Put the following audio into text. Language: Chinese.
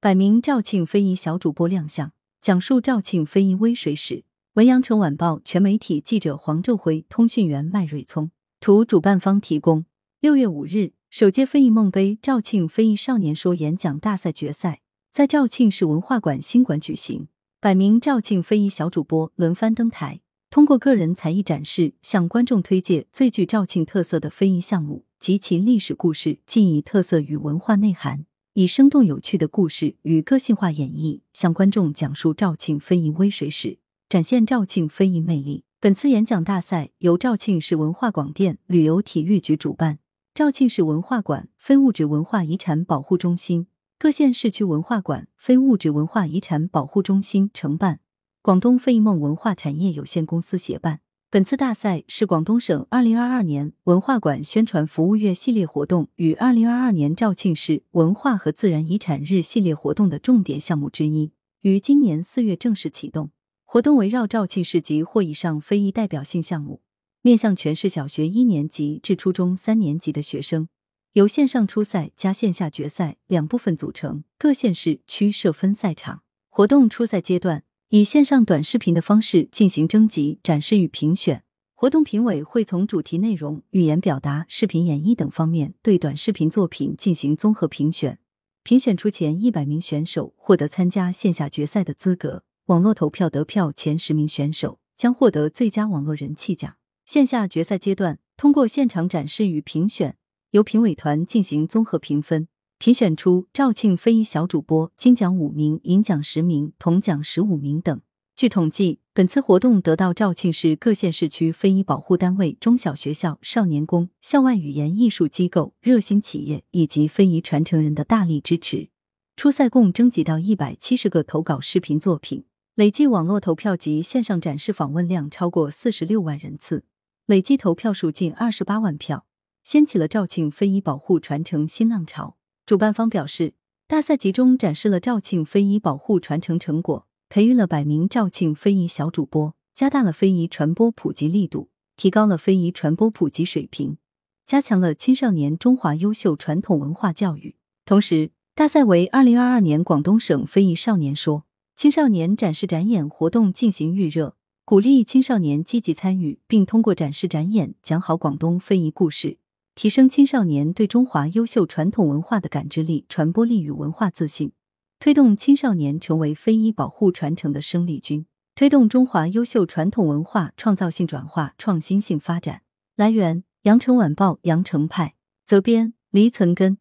百名肇庆非遗小主播亮相，讲述肇庆非遗微水史。文阳城晚报全媒体记者黄昼辉，通讯员麦瑞聪。图主办方提供。六月五日，首届非遗梦杯肇庆非遗少年说演讲大赛决赛在肇庆市文化馆新馆举行，百名肇庆非遗小主播轮番登台。通过个人才艺展示，向观众推介最具肇庆特色的非遗项目及其历史故事、技艺特色与文化内涵，以生动有趣的故事与个性化演绎，向观众讲述肇庆非遗微水史，展现肇庆非遗魅力。本次演讲大赛由肇庆市文化广电旅游体育局主办，肇庆市文化馆、非物质文化遗产保护中心、各县市区文化馆、非物质文化遗产保护中心承办。广东非遗梦文化产业有限公司协办。本次大赛是广东省二零二二年文化馆宣传服务月系列活动与二零二二年肇庆市文化和自然遗产日系列活动的重点项目之一，于今年四月正式启动。活动围绕肇庆市级或以上非遗代表性项目，面向全市小学一年级至初中三年级的学生，由线上初赛加线下决赛两部分组成，各县市区设分赛场。活动初赛阶段。以线上短视频的方式进行征集、展示与评选。活动评委会从主题内容、语言表达、视频演绎等方面对短视频作品进行综合评选。评选出前一百名选手获得参加线下决赛的资格。网络投票得票前十名选手将获得最佳网络人气奖。线下决赛阶段，通过现场展示与评选，由评委团进行综合评分。评选出肇庆非遗小主播，金奖五名，银奖十名，铜奖十五名等。据统计，本次活动得到肇庆市各县市区非遗保护单位、中小学校、少年宫、校外语言艺术机构、热心企业以及非遗传承人的大力支持。初赛共征集到一百七十个投稿视频作品，累计网络投票及线上展示访问量超过四十六万人次，累计投票数近二十八万票，掀起了肇庆非遗保护传承新浪潮。主办方表示，大赛集中展示了肇庆非遗保护传承成果，培育了百名肇庆非遗小主播，加大了非遗传播普及力度，提高了非遗传播普及水平，加强了青少年中华优秀传统文化教育。同时，大赛为二零二二年广东省非遗少年说青少年展示展演活动进行预热，鼓励青少年积极参与，并通过展示展演讲好广东非遗故事。提升青少年对中华优秀传统文化的感知力、传播力与文化自信，推动青少年成为非遗保护传承的生力军，推动中华优秀传统文化创造性转化、创新性发展。来源：羊城晚报羊城派，责编：黎存根。